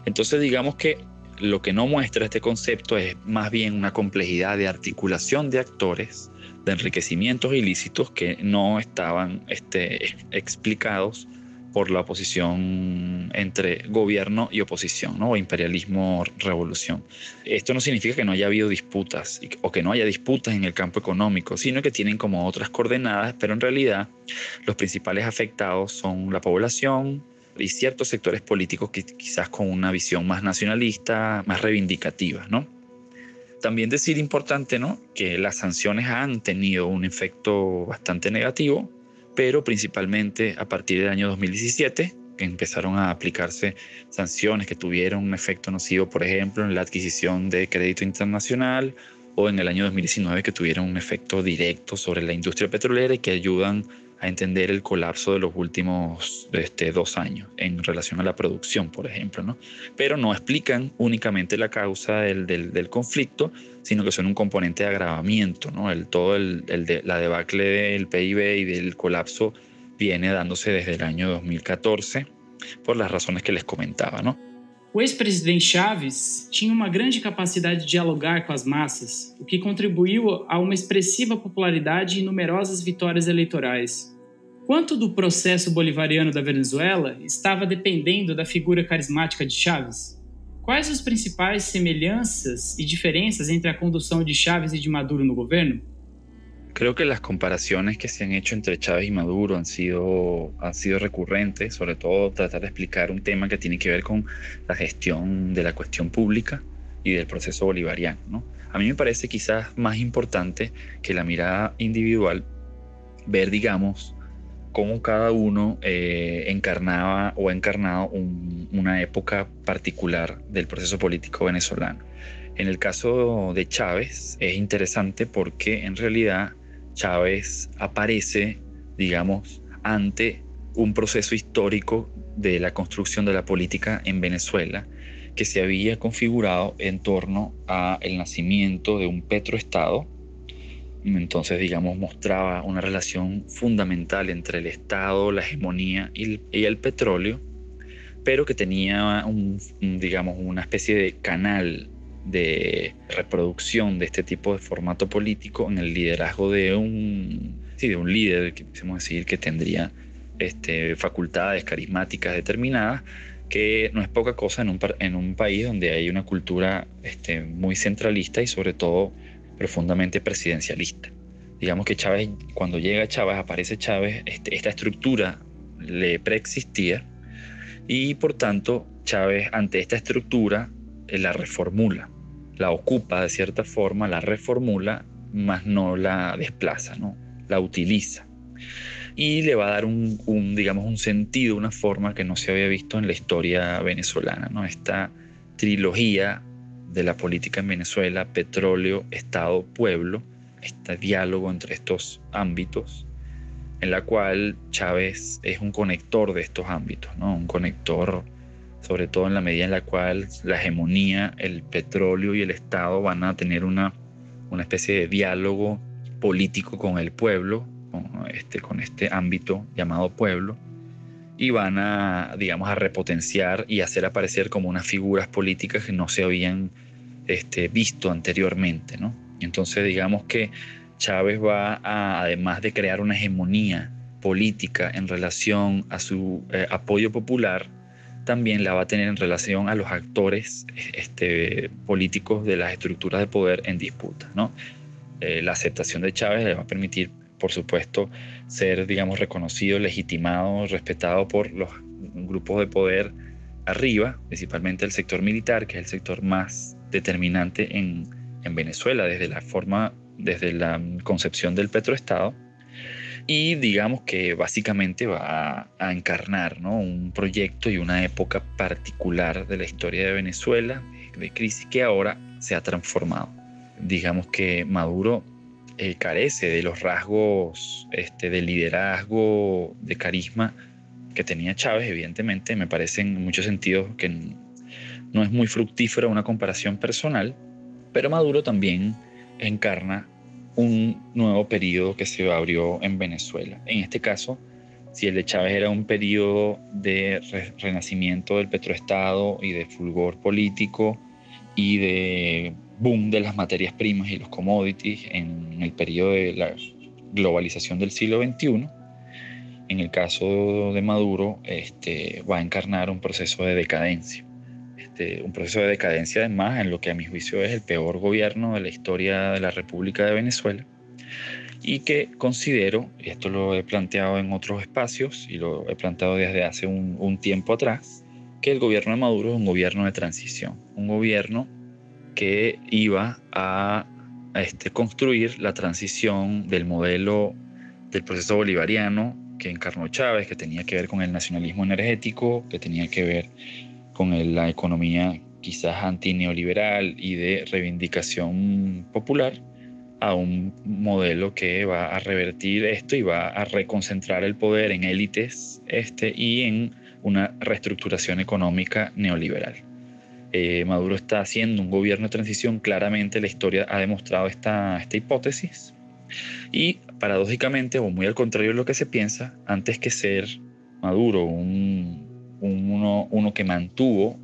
F: Entonces digamos que lo que no muestra este concepto es más bien una complejidad de articulación de actores, de enriquecimientos ilícitos que no estaban este, explicados por la oposición entre gobierno y oposición, ¿no? o imperialismo-revolución. Esto no significa que no haya habido disputas o que no haya disputas en el campo económico, sino que tienen como otras coordenadas, pero en realidad los principales afectados son la población, y ciertos sectores políticos que quizás con una visión más nacionalista, más reivindicativa, ¿no? También decir importante, ¿no? Que las sanciones han tenido un efecto bastante negativo, pero principalmente a partir del año 2017, que empezaron a aplicarse sanciones que tuvieron un efecto nocivo, por ejemplo, en la adquisición de crédito internacional o en el año 2019 que tuvieron un efecto directo sobre la industria petrolera y que ayudan a entender el colapso de los últimos este, dos años en relación a la producción, por ejemplo, ¿no? Pero no explican únicamente la causa del, del, conflicto, sino que son un componente de agravamiento, ¿no? El, todo el, de, la debacle del PIB y del colapso viene dándose desde el año 2014 por las razones que les comentaba, ¿no?
C: O ex-presidente Chaves tinha uma grande capacidade de dialogar com as massas, o que contribuiu a uma expressiva popularidade e numerosas vitórias eleitorais. Quanto do processo bolivariano da Venezuela estava dependendo da figura carismática de Chaves? Quais as principais semelhanças e diferenças entre a condução de Chaves e de Maduro no governo?
F: Creo que las comparaciones que se han hecho entre Chávez y Maduro han sido, recurrentes, sobre todo tratar de explicar un tema que tiene que ver con la gestión de la cuestión pública y del proceso bolivariano. ¿no? A mí me parece quizás más importante que la mirada individual ver, digamos, cómo cada uno eh, encarnaba o ha encarnado una época particular del proceso político venezolano. En el caso de Chávez es interesante porque en realidad Chávez aparece, digamos, ante un proceso histórico de la construcción de la política en Venezuela que se había configurado en torno a el nacimiento de un petroestado. Entonces, digamos, mostraba una relación fundamental entre el Estado, la hegemonía y el, petróleo, pero que tenía digamos, una especie de canal de reproducción de este tipo de formato político en el liderazgo de un, sí, de un líder, que decir, que tendría este, facultades carismáticas determinadas, que no es poca cosa en un, en un país donde hay una cultura este, muy centralista y sobre todo profundamente presidencialista. Digamos que Chávez, cuando llega Chávez, aparece Chávez, este, esta estructura le preexistía y por tanto Chávez ante esta estructura eh, la reformula la ocupa de cierta forma, la reformula, más no la desplaza, ¿no? la utiliza. Y le va a dar un, digamos, un sentido, una forma que no se había visto en la historia venezolana. ¿no? Esta trilogía de la política en Venezuela, petróleo, Estado, pueblo, este diálogo entre estos ámbitos, en la cual Chávez es un conector de estos ámbitos, ¿no? un conector sobre todo en la medida en la cual la hegemonía, el petróleo y el Estado van a tener una, una especie de diálogo político con el pueblo, con este, con este ámbito llamado pueblo, y van a, digamos, a repotenciar y hacer aparecer como unas figuras políticas que no se habían este, visto anteriormente, ¿no? Entonces, digamos que Chávez va a, además de crear una hegemonía política en relación a su eh, apoyo popular, también la va a tener en relación a los actores este, políticos de las estructuras de poder en disputa. ¿no? Eh, la aceptación de Chávez le va a permitir, por supuesto, ser, digamos, reconocido, legitimado, respetado por los grupos de poder arriba, principalmente el sector militar, que es el sector más determinante en, en Venezuela desde la forma, desde la concepción del petroestado y digamos que básicamente va a, encarnar ¿no? un proyecto y una época particular de la historia de Venezuela, de crisis que ahora se ha transformado. Digamos que Maduro eh, carece de los rasgos este, de liderazgo, de carisma que tenía Chávez, evidentemente, me parece en muchos sentidos que no es muy fructífera una comparación personal, pero Maduro también encarna un nuevo periodo que se abrió en Venezuela. En este caso, si el de Chávez era un periodo de renacimiento del petroestado y de fulgor político y de boom de las materias primas y los commodities en el periodo de la globalización del siglo XXI, en el caso de Maduro este, va a encarnar un proceso de decadencia. Este, un proceso de decadencia además en lo que a mi juicio es el peor gobierno de la historia de la República de Venezuela y que considero, y esto lo he planteado en otros espacios y lo he planteado desde hace un, tiempo atrás, que el gobierno de Maduro es un gobierno de transición, un gobierno que iba a, a este, construir la transición del modelo del proceso bolivariano que encarnó Chávez, que tenía que ver con el nacionalismo energético, que tenía que ver con la economía quizás antineoliberal y de reivindicación popular, a un modelo que va a revertir esto y va a reconcentrar el poder en élites este, y en una reestructuración económica neoliberal. Eh, Maduro está haciendo un gobierno de transición, claramente la historia ha demostrado esta, esta hipótesis. Y paradójicamente, o muy al contrario de lo que se piensa, antes que ser Maduro un uno, que mantuvo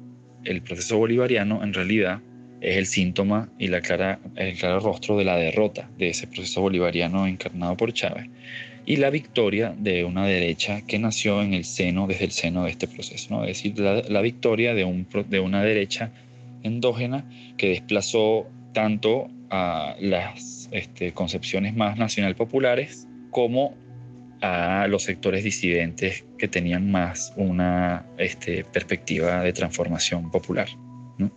F: el proceso bolivariano, en realidad es el síntoma y el claro rostro de la derrota de ese proceso bolivariano encarnado por Chávez y la victoria de una derecha que nació en el seno, desde el seno de este proceso, es decir, la, victoria de una derecha endógena que desplazó tanto a las este, concepciones más nacional populares como a los sectores disidentes que tenían más una este, perspectiva de transformación popular. ¿no?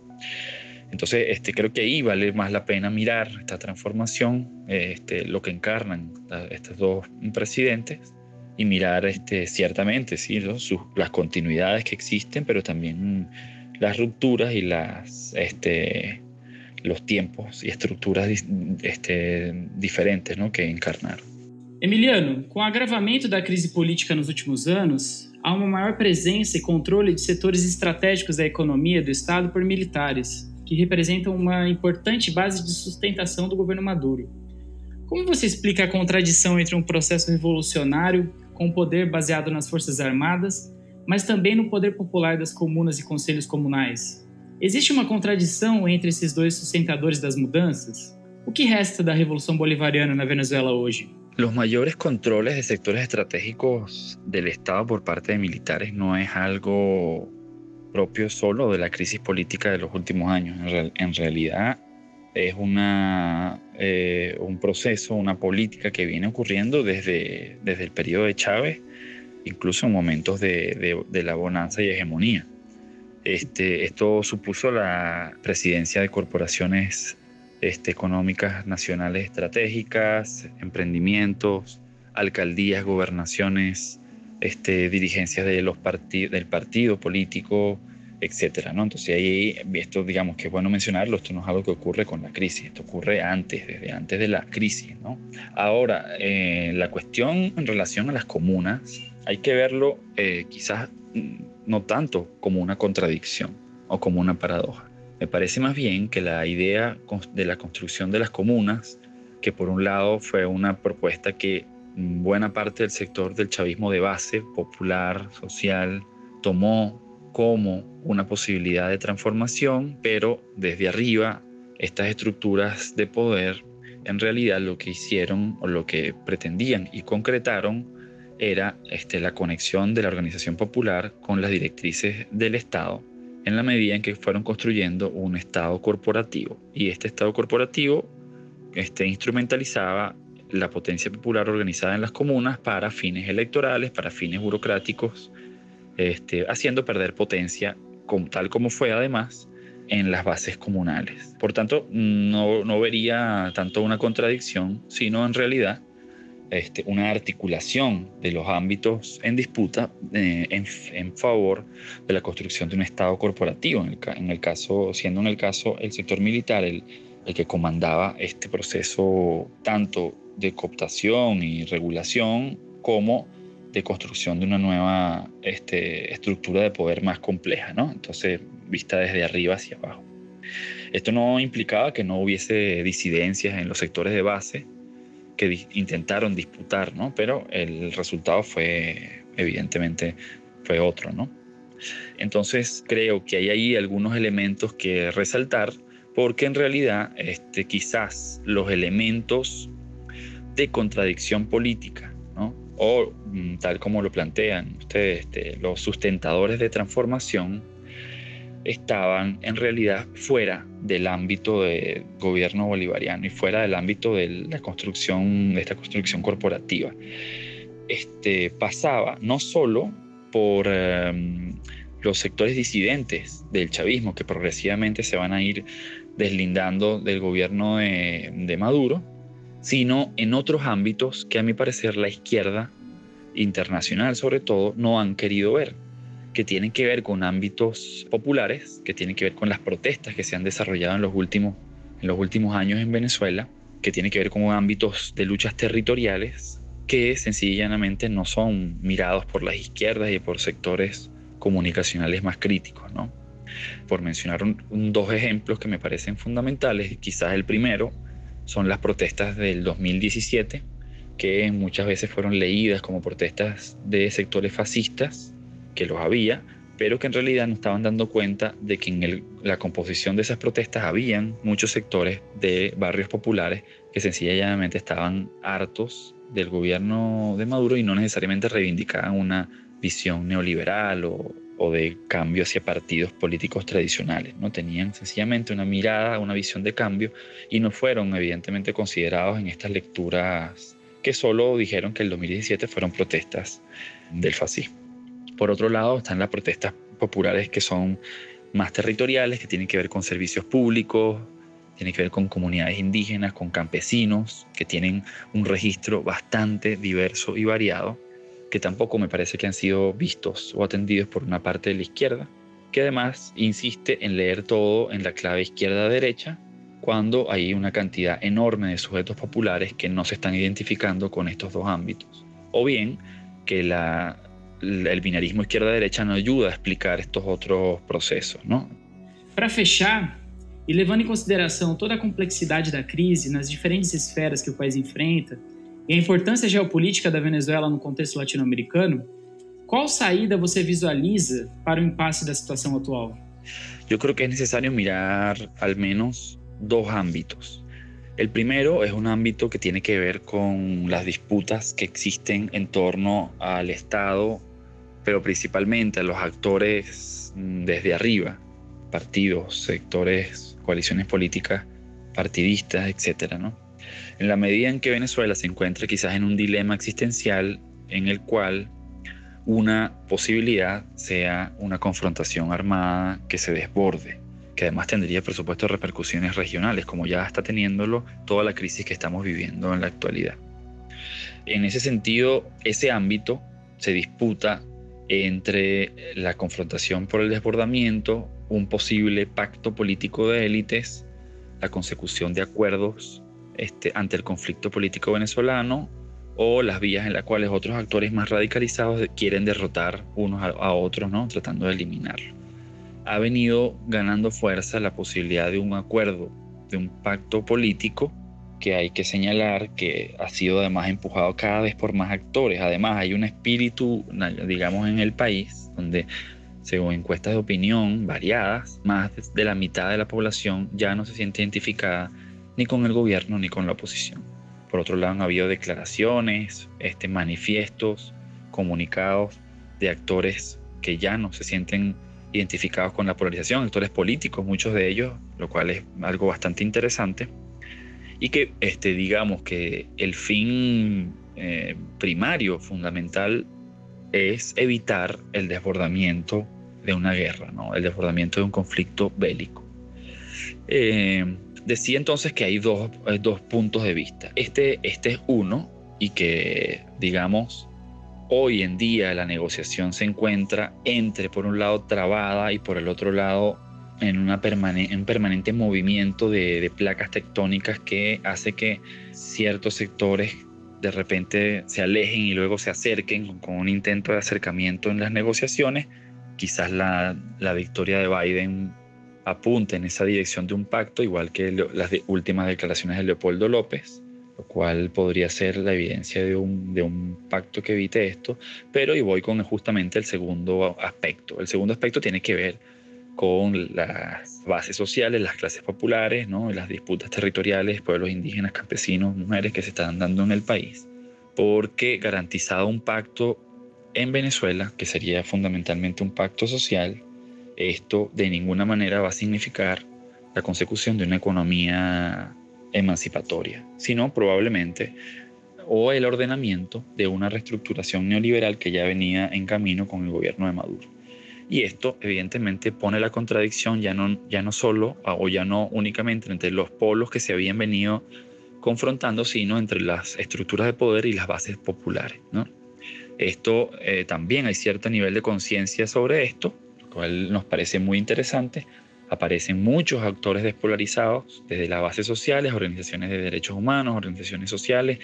F: Entonces, este, creo que ahí vale más la pena mirar esta transformación, este, lo que encarnan estos dos presidentes y mirar este, ciertamente ¿sí? Sus, las continuidades que existen, pero también las rupturas y las, este, los tiempos y estructuras este, diferentes ¿no? que encarnaron.
C: Emiliano, com o agravamento da crise política nos últimos anos, há uma maior presença e controle de setores estratégicos da economia do Estado por militares, que representam uma importante base de sustentação do governo Maduro. Como você explica a contradição entre um processo revolucionário com poder baseado nas Forças Armadas, mas também no poder popular das comunas e conselhos comunais? Existe uma contradição entre esses dois sustentadores das mudanças? O que resta da Revolução Bolivariana na Venezuela hoje?
F: Los mayores controles de sectores estratégicos del Estado por parte de militares no es algo propio solo de la crisis política de los últimos años. En, real, en realidad es una, eh, un proceso, una política que viene ocurriendo desde, desde el periodo de Chávez, incluso en momentos de, de, de la bonanza y hegemonía. Este, esto supuso la presidencia de corporaciones este, económicas nacionales estratégicas, emprendimientos, alcaldías, gobernaciones, este, dirigencias de los partid del partido político, etcétera, ¿no? Entonces ahí esto digamos que es bueno mencionarlo, esto no es algo que ocurre con la crisis, esto ocurre antes, desde antes de la crisis, ¿no? Ahora, eh, la cuestión en relación a las comunas, hay que verlo eh, quizás no tanto como una contradicción o como una paradoja. Me parece más bien que la idea de la construcción de las comunas, que por un lado fue una propuesta que buena parte del sector del chavismo de base, popular, social, tomó como una posibilidad de transformación, pero desde arriba estas estructuras de poder en realidad lo que hicieron o lo que pretendían y concretaron era este, la conexión de la organización popular con las directrices del Estado en la medida en que fueron construyendo un Estado corporativo. Y este Estado corporativo este, instrumentalizaba la potencia popular organizada en las comunas para fines electorales, para fines burocráticos, este, haciendo perder potencia, tal como fue además, en las bases comunales. Por tanto, no, no vería tanto una contradicción, sino en realidad este, una articulación de los ámbitos en disputa eh, en, en, favor de la construcción de un Estado corporativo, en el, en el, caso, siendo en el caso el sector militar el, el que comandaba este proceso tanto de cooptación y regulación como de construcción de una nueva este, estructura de poder más compleja, ¿no? Entonces, vista desde arriba hacia abajo. Esto no implicaba que no hubiese disidencias en los sectores de base que intentaron disputar, ¿no? Pero el resultado fue, evidentemente, fue otro, ¿no? Entonces, creo que hay ahí algunos elementos que resaltar, porque en realidad, este, quizás los elementos de contradicción política, ¿no? o tal como lo plantean ustedes, este, los sustentadores de transformación, estaban en realidad fuera del ámbito del gobierno bolivariano y fuera del ámbito de la construcción, de esta construcción corporativa. Este, pasaba no solo por em, los sectores disidentes del chavismo que progresivamente se van a ir deslindando del gobierno de, de Maduro, sino en otros ámbitos que a mi parecer la izquierda internacional sobre todo no han querido ver que tienen que ver con ámbitos populares, que tienen que ver con las protestas que se han desarrollado en los últimos, en los últimos años en Venezuela, que tienen que ver con ámbitos de luchas territoriales que sencillamente no son mirados por las izquierdas y por sectores comunicacionales más críticos. ¿no? Por mencionar dos ejemplos que me parecen fundamentales, quizás el primero son las protestas del 2017, que muchas veces fueron leídas como protestas de sectores fascistas que los había, pero que en realidad no estaban dando cuenta de que en la composición de esas protestas habían muchos sectores de barrios populares que sencillamente estaban hartos del gobierno de Maduro y no necesariamente reivindicaban una visión neoliberal o, o de cambio hacia partidos políticos tradicionales. No tenían sencillamente una mirada, una visión de cambio y no fueron evidentemente considerados en estas lecturas que solo dijeron que el 2017 fueron protestas del fascismo. Por otro lado, están las protestas populares que son más territoriales, que tienen que ver con servicios públicos, tienen que ver con comunidades indígenas, con campesinos, que tienen un registro bastante diverso y variado, que tampoco me parece que han sido vistos o atendidos por una parte de la izquierda, que además insiste en leer todo en la clave izquierda-derecha, cuando hay una cantidad enorme de sujetos populares que no se están identificando con estos dos ámbitos. O bien que la el binarismo izquierda-derecha não ajuda a explicar estes outros processos, não?
C: Para fechar, e levando em consideração toda a complexidade da crise nas diferentes esferas que o país enfrenta e a importância geopolítica da Venezuela no contexto latino-americano, qual saída você visualiza para o impasse da situação atual?
F: Eu creo que é necessário mirar al menos dos ámbitos. El primero es un ámbito que tiene que ver con las disputas que existen en torno al Estado, pero principalmente a los actores mm, desde arriba, partidos, sectores, coaliciones políticas, partidistas, etc. En la medida en que Venezuela se encuentra quizás en un dilema existencial en el cual una posibilidad sea una confrontación armada que se desborde que además tendría, por supuesto, repercusiones regionales, como ya está teniéndolo toda la crisis que estamos viviendo en la actualidad. En ese sentido, ese ámbito se disputa entre la confrontación por el desbordamiento, un posible pacto político de élites, la consecución de acuerdos este, ante el conflicto político venezolano o las vías en las cuales otros actores más radicalizados quieren derrotar unos a, a otros, ¿no? tratando de eliminarlo ha venido ganando fuerza la posibilidad de un acuerdo, de un pacto político que hay que señalar que ha sido además empujado cada vez por más actores. Además hay un espíritu, digamos, en el país donde, según encuestas de opinión variadas, más de la mitad de la población ya no se siente identificada ni con el gobierno ni con la oposición. Por otro lado, han habido declaraciones, este, manifiestos, comunicados de actores que ya no se sienten identificados con la polarización, actores políticos, muchos de ellos, lo cual es algo bastante interesante, y que este, digamos que el fin eh, primario, fundamental, es evitar el desbordamiento de una guerra, ¿no? el desbordamiento de un conflicto bélico. Eh, decía entonces que hay dos, dos, puntos de vista. Este, este es uno y que, digamos, hoy en día la negociación se encuentra entre, por un lado, trabada y por el otro lado, en una un permanente movimiento de, placas tectónicas que hace que ciertos sectores de repente se alejen y luego se acerquen con un intento de acercamiento en las negociaciones. Quizás la, la victoria de Biden apunte en esa dirección de un pacto, igual que las últimas declaraciones de Leopoldo López lo cual podría ser la evidencia de un, de un pacto que evite esto, pero y voy con justamente el segundo aspecto. El segundo aspecto tiene que ver con las bases sociales, las clases populares, ¿no? las disputas territoriales, pueblos indígenas, campesinos, mujeres que se están dando en el país, porque garantizado un pacto en Venezuela, que sería fundamentalmente un pacto social, esto de ninguna manera va a significar la consecución de una economía emancipatoria, sino probablemente o el ordenamiento de una reestructuración neoliberal que ya venía en camino con el gobierno de Maduro. Y esto evidentemente pone la contradicción ya no, ya no solo o ya no únicamente entre los polos que se habían venido confrontando, sino entre las estructuras de poder y las bases populares. ¿no? Esto eh, también hay cierto nivel de conciencia sobre esto, lo cual nos parece muy interesante. Aparecen muchos actores despolarizados, desde las bases sociales, organizaciones de derechos humanos, organizaciones sociales,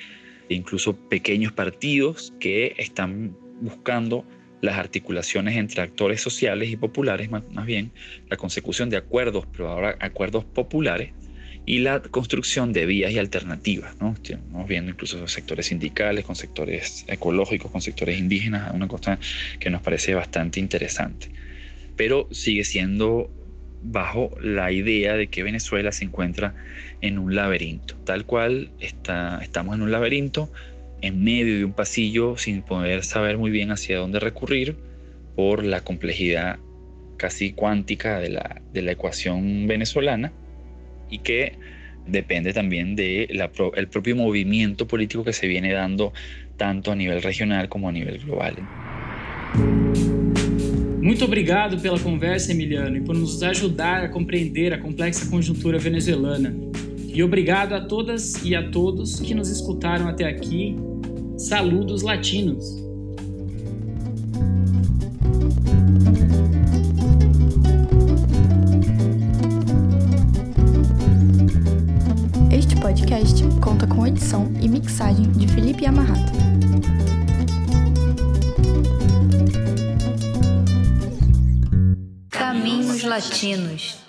F: e incluso pequeños partidos que están buscando las articulaciones entre actores sociales y populares, más, bien la consecución de acuerdos, pero ahora acuerdos populares, y la construcción de vías y alternativas. ¿no? Estamos viendo incluso sectores sindicales, con sectores ecológicos, con sectores indígenas, una cosa que nos parece bastante interesante. Pero sigue siendo bajo la idea de que Venezuela se encuentra en un laberinto, tal cual está, estamos en un laberinto en medio de un pasillo sin poder saber muy bien hacia dónde recurrir por la complejidad casi cuántica de la, de la ecuación venezolana y que depende también del el propio movimiento político que se viene dando tanto a nivel regional como a nivel global.
C: Muito obrigado pela conversa, Emiliano, e por nos ajudar a compreender a complexa conjuntura venezuelana. E obrigado a todas e a todos que nos escutaram até aqui Saludos latinos.
D: Este podcast conta com edição e mixagem de Felipe Amarrato.
B: Caminhos Latinos.